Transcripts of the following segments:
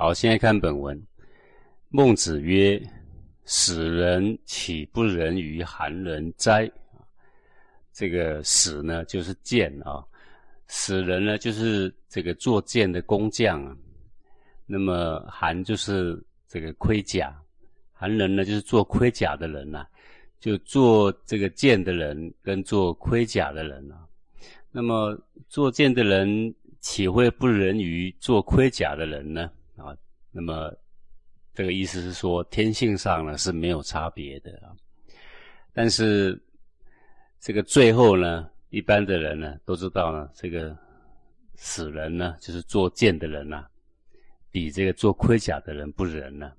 好，现在看本文。孟子曰：“使人岂不仁于韩人哉？”这个“使”呢，就是剑啊；“使人”呢，就是这个做剑的工匠啊。那么“韩”就是这个盔甲，“韩人”呢，就是做盔甲的人呐。就做这个剑的人跟做盔甲的人啊。那么做剑的人岂会不仁于做盔甲的人呢？啊，那么这个意思是说，天性上呢是没有差别的啊。但是这个最后呢，一般的人呢都知道呢，这个死人呢，就是做剑的人呐，比这个做盔甲的人不仁呢。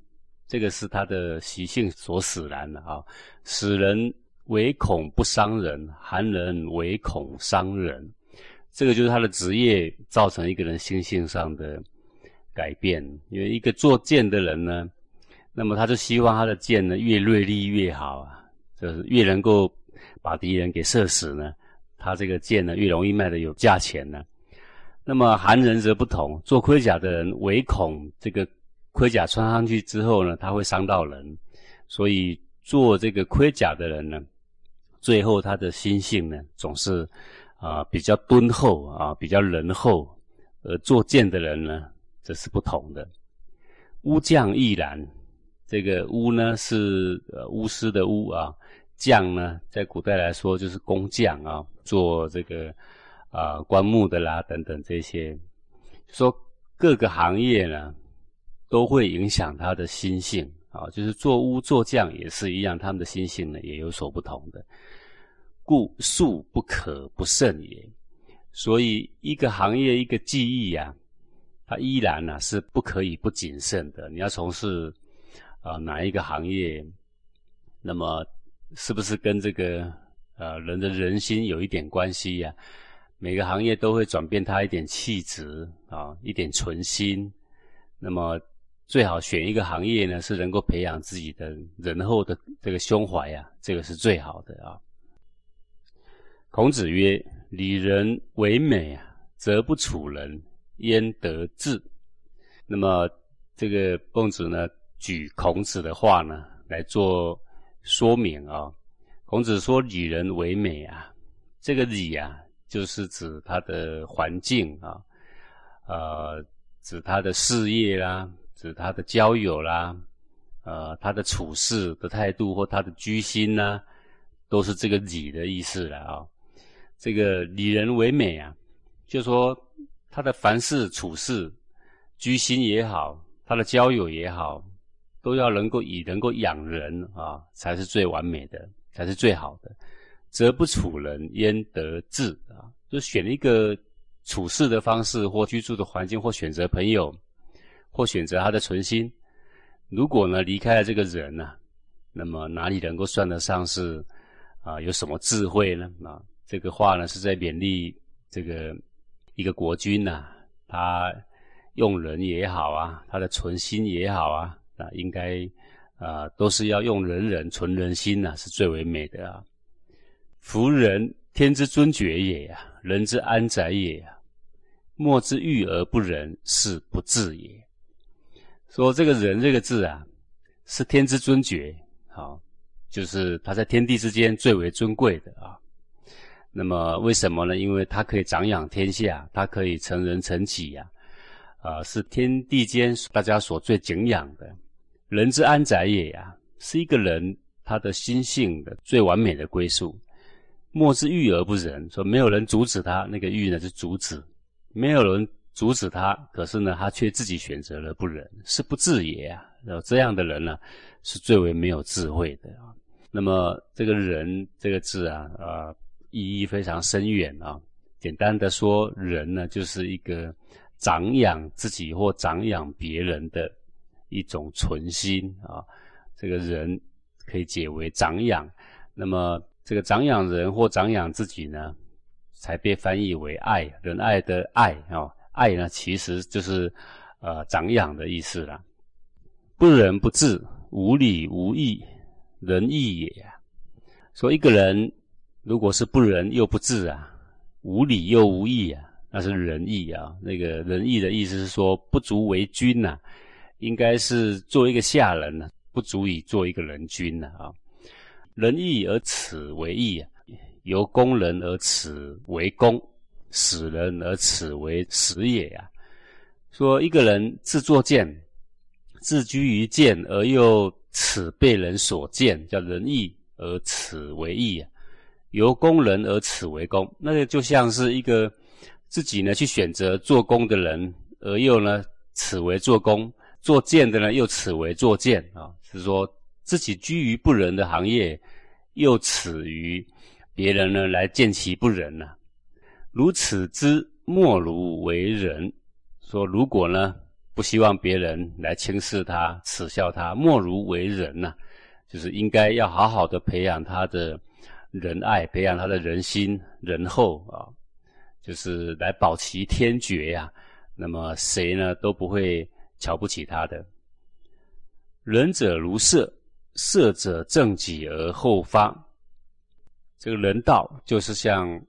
这个是他的习性所使然的啊，使人唯恐不伤人，寒人唯恐伤人。这个就是他的职业造成一个人心性上的改变。因为一个做剑的人呢，那么他就希望他的剑呢越锐利越好啊，就是越能够把敌人给射死呢，他这个剑呢越容易卖的有价钱呢。那么寒人则不同，做盔甲的人唯恐这个盔甲穿上去之后呢，他会伤到人，所以做这个盔甲的人呢，最后他的心性呢总是。啊，比较敦厚啊，比较仁厚，而做剑的人呢，这是不同的。巫匠亦然，这个巫呢是巫师的巫啊，匠呢在古代来说就是工匠啊，做这个啊棺木的啦等等这些。说各个行业呢，都会影响他的心性啊，就是做巫做匠也是一样，他们的心性呢也有所不同的。故术不可不慎也，所以一个行业一个技艺啊，它依然呢是不可以不谨慎的。你要从事啊哪一个行业，那么是不是跟这个呃人的人心有一点关系呀？每个行业都会转变他一点气质啊，一点存心。那么最好选一个行业呢，是能够培养自己的仁厚的这个胸怀呀，这个是最好的啊。孔子曰：“礼人为美啊，则不处人，焉得志？”那么，这个孟子呢，举孔子的话呢来做说明啊。孔子说：“礼人为美啊，这个礼啊，就是指他的环境啊，呃，指他的事业啦，指他的交友啦，呃，他的处事的态度或他的居心呐，都是这个礼的意思了啊。”这个礼人为美啊，就说他的凡事处事、居心也好，他的交友也好，都要能够以能够养人啊，才是最完美的，才是最好的。则不处人，焉得志啊？就选一个处事的方式，或居住的环境，或选择朋友，或选择他的存心。如果呢离开了这个人呢，那么哪里能够算得上是啊有什么智慧呢？啊？这个话呢，是在勉励这个一个国君呐，他用人也好啊，他的存心也好啊，啊，应该啊，都是要用人人存人心呐，是最为美的啊。夫人，天之尊爵也呀，人之安宅也呀。莫之欲而不仁，是不智也。说这个人这个字啊，是天之尊爵，好，就是他在天地之间最为尊贵的啊。那么为什么呢？因为它可以长养天下，它可以成人成己呀，啊，是天地间大家所最敬仰的，人之安宅也呀，是一个人他的心性的最完美的归宿。莫之欲而不仁，说没有人阻止他，那个欲呢是阻止，没有人阻止他，可是呢他却自己选择了不仁，是不智也呀啊。这样的人呢，是最为没有智慧的啊。那么这个人这个字啊，啊。意义非常深远啊！简单的说，人呢就是一个长养自己或长养别人的一种存心啊。这个人可以解为长养，那么这个长养人或长养自己呢，才被翻译为爱，仁爱的爱啊。爱呢其实就是呃长养的意思啦。不仁不智，无礼无义，仁义也。说一个人。如果是不仁又不智啊，无礼又无义啊，那是仁义啊。那个仁义的意思是说不足为君呐，应该是做一个下人呢，不足以做一个人君了啊。仁义而耻为义啊，由公人而耻为公，使人而耻为耻也啊。说一个人自作贱，自居于贱而又耻被人所见，叫仁义而耻为义啊。由工人而耻为工，那个就像是一个自己呢去选择做工的人，而又呢耻为做工；做贱的呢又耻为做贱啊。是说自己居于不仁的行业，又耻于别人呢来见其不仁呐。如此之莫如为人。说如果呢不希望别人来轻视他、耻笑他，莫如为人呐，就是应该要好好的培养他的。仁爱，培养他的人心仁厚啊，就是来保其天爵呀。那么谁呢都不会瞧不起他的。仁者如射，射者正己而后发。这个人道就是像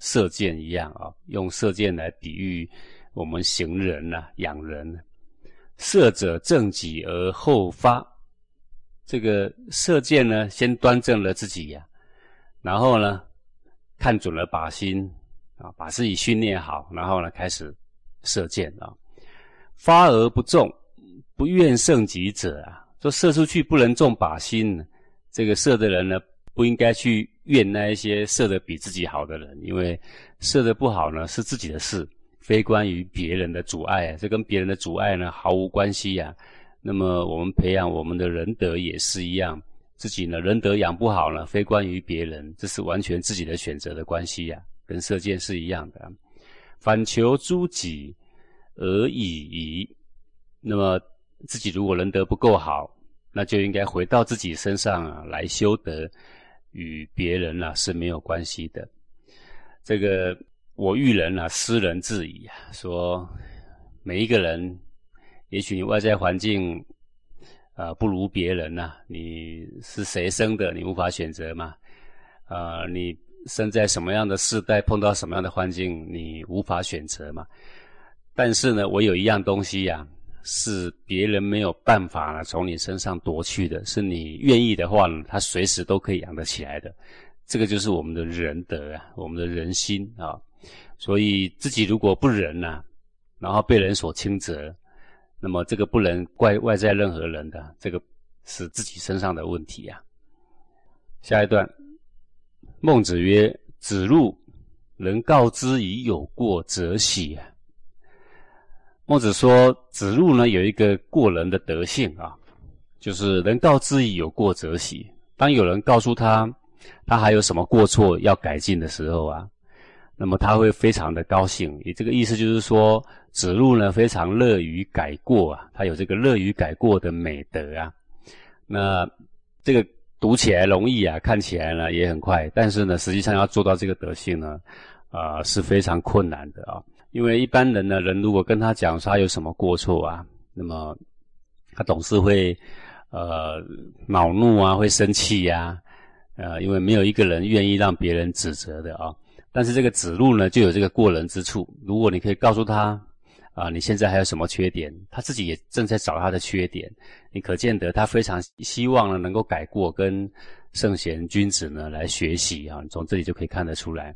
射箭一样啊，用射箭来比喻我们行人呐、养人。射者正己而后发，这个射箭呢，先端正了自己呀。然后呢，看准了靶心啊，把自己训练好，然后呢开始射箭啊。发而不中，不愿胜己者啊，说射出去不能中靶心，这个射的人呢不应该去怨那一些射的比自己好的人，因为射的不好呢是自己的事，非关于别人的阻碍，这跟别人的阻碍呢毫无关系呀。那么我们培养我们的仁德也是一样。自己呢，仁德养不好呢，非关于别人，这是完全自己的选择的关系呀，跟射箭是一样的。反求诸己而已矣。那么自己如果仁德不够好，那就应该回到自己身上啊来修德，与别人啊是没有关系的。这个我遇人啊，斯人自矣啊。说每一个人，也许你外在环境。啊，不如别人呐！你是谁生的？你无法选择嘛？啊，你生在什么样的世代，碰到什么样的环境，你无法选择嘛？但是呢，我有一样东西呀，是别人没有办法呢从你身上夺去的，是你愿意的话呢，他随时都可以养得起来的。这个就是我们的仁德啊，我们的人心啊。所以自己如果不仁呐，然后被人所轻则。那么这个不能怪外在任何人的，这个是自己身上的问题呀。下一段，孟子曰：“子路，能告之以有过则喜。”孟子说，子路呢有一个过人的德性啊，就是能告之以有过则喜。当有人告诉他，他还有什么过错要改进的时候啊。那么他会非常的高兴，也这个意思就是说，子路呢非常乐于改过啊，他有这个乐于改过的美德啊。那这个读起来容易啊，看起来呢也很快，但是呢，实际上要做到这个德性呢，啊是非常困难的啊。因为一般人呢，人如果跟他讲说他有什么过错啊，那么他总是会呃恼怒啊，会生气呀，呃，因为没有一个人愿意让别人指责的啊。但是这个子路呢，就有这个过人之处。如果你可以告诉他，啊，你现在还有什么缺点？他自己也正在找他的缺点。你可见得他非常希望呢，能够改过，跟圣贤君子呢来学习啊。从这里就可以看得出来，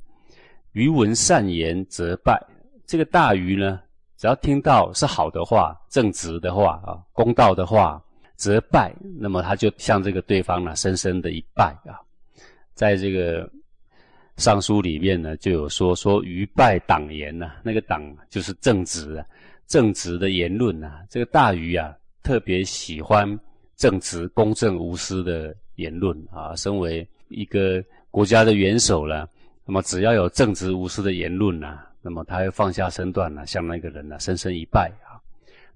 余闻善言则拜。这个大鱼呢，只要听到是好的话、正直的话啊、公道的话，则拜。那么他就向这个对方呢，深深的一拜啊，在这个。尚书里面呢就有说说愚拜党言呐，那个党就是正直啊，正直的言论呐。这个大禹啊特别喜欢正直、公正、无私的言论啊。身为一个国家的元首了，那么只要有正直无私的言论呐，那么他会放下身段呐，向那个人呐深深一拜啊。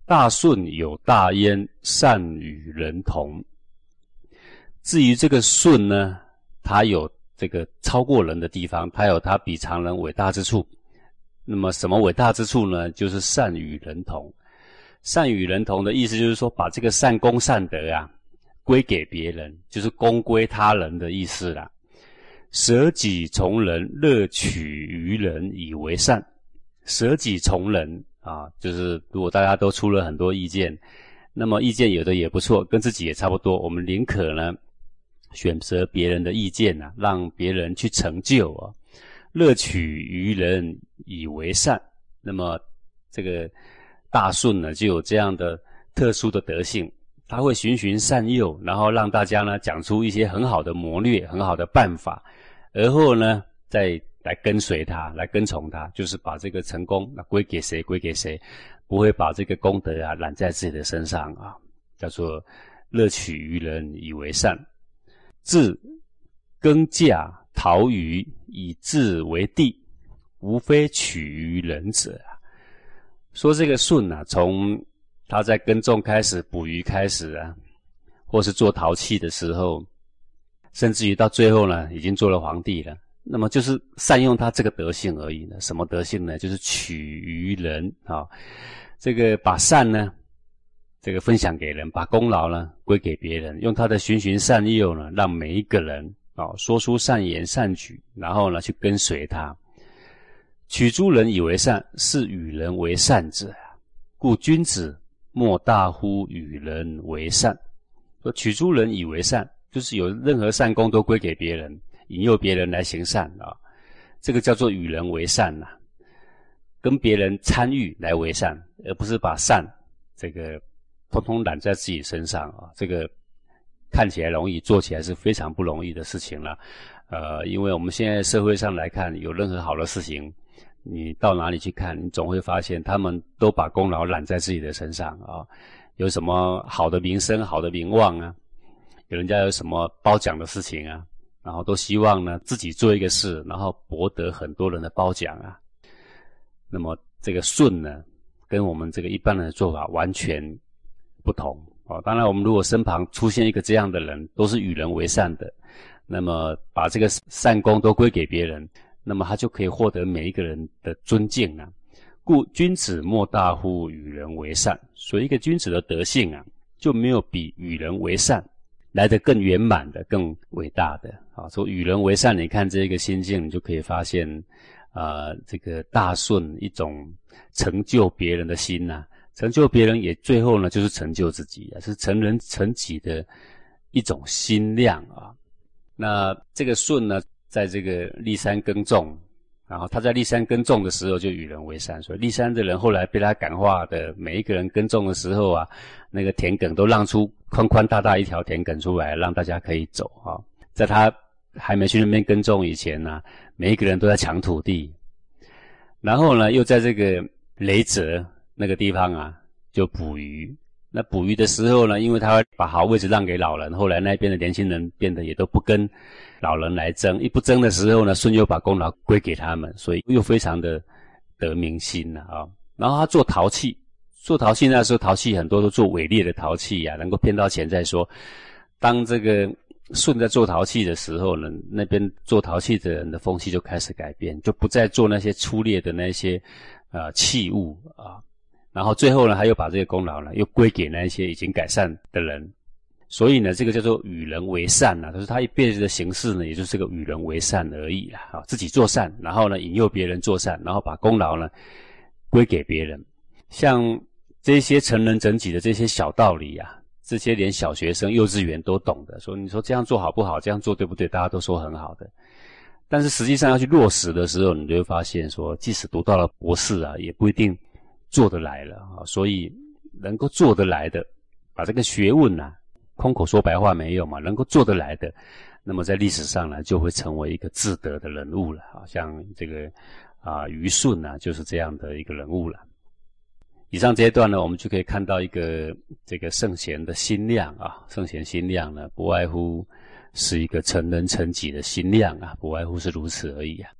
大顺有大焉，善与人同。至于这个舜呢，他有。这个超过人的地方，他有他比常人伟大之处。那么，什么伟大之处呢？就是善与人同。善与人同的意思就是说，把这个善功善德啊，归给别人，就是功归他人的意思啦。舍己从人，乐取于人以为善。舍己从人啊，就是如果大家都出了很多意见，那么意见有的也不错，跟自己也差不多，我们宁可呢选择别人的意见呐，让别人去成就啊，乐取于人以为善。那么这个大顺呢，就有这样的特殊的德性，他会循循善诱，然后让大家呢讲出一些很好的谋略、很好的办法，而后呢再来跟随他，来跟从他，就是把这个成功那归给谁？归给谁？不会把这个功德啊揽在自己的身上啊，叫做乐取于人以为善。自耕稼陶鱼以自为地，无非取于人者。说这个舜啊，从他在耕种开始，捕鱼开始啊，或是做陶器的时候，甚至于到最后呢，已经做了皇帝了。那么就是善用他这个德性而已呢？什么德性呢？就是取于人啊，这个把善呢，这个分享给人，把功劳呢归给别人，用他的循循善诱呢，让每一个人啊说出善言善举，然后呢去跟随他。取诸人以为善，是与人为善者。故君子莫大乎与人为善。说取诸人以为善，就是有任何善功都归给别人。引诱别人来行善啊，这个叫做与人为善呐，跟别人参与来为善，而不是把善这个通通揽在自己身上啊。这个看起来容易，做起来是非常不容易的事情了。呃，因为我们现在社会上来看，有任何好的事情，你到哪里去看，你总会发现他们都把功劳揽在自己的身上啊。有什么好的名声、好的名望啊？有人家有什么褒奖的事情啊？然后都希望呢自己做一个事，然后博得很多人的褒奖啊。那么这个顺呢，跟我们这个一般人的做法完全不同哦。当然，我们如果身旁出现一个这样的人，都是与人为善的，那么把这个善功都归给别人，那么他就可以获得每一个人的尊敬啊。故君子莫大乎与人为善，所以一个君子的德性啊，就没有比与人为善。来得更圆满的、更伟大的啊！说与人为善，你看这个心境，你就可以发现，啊，这个大顺一种成就别人的心呐，成就别人也最后呢，就是成就自己啊，是成人成己的一种心量啊。那这个舜呢，在这个立山耕种。然后他在立山耕种的时候就与人为善，所以立山的人后来被他感化的每一个人耕种的时候啊，那个田埂都让出宽宽大大一条田埂出来，让大家可以走啊。在他还没去那边耕种以前呢，每一个人都在抢土地。然后呢，又在这个雷泽那个地方啊，就捕鱼。那捕鱼的时候呢，因为他把好位置让给老人，后来那边的年轻人变得也都不跟。老人来争，一不争的时候呢，舜又把功劳归给他们，所以又非常的得民心了啊。然后他做陶器，做陶器那时候陶器很多都做伪劣的陶器呀，能够骗到钱再说。当这个舜在做陶器的时候呢，那边做陶器的人的风气就开始改变，就不再做那些粗劣的那些呃器物啊。然后最后呢，他又把这个功劳呢又归给那些已经改善的人。所以呢，这个叫做与人为善呐，就是他一辈子的形式呢，也就是这个与人为善而已啦。啊，自己做善，然后呢引诱别人做善，然后把功劳呢归给别人。像这些成人整己的这些小道理啊，这些连小学生、幼稚园都懂的。说你说这样做好不好？这样做对不对？大家都说很好的。但是实际上要去落实的时候，你就会发现说，即使读到了博士啊，也不一定做得来了啊。所以能够做得来的，把这个学问呐。空口说白话没有嘛？能够做得来的，那么在历史上呢，就会成为一个自得的人物了。啊，像这个啊，虞舜呢，就是这样的一个人物了。以上这一段呢，我们就可以看到一个这个圣贤的心量啊，圣贤心量呢，不外乎是一个成人成己的心量啊，不外乎是如此而已啊。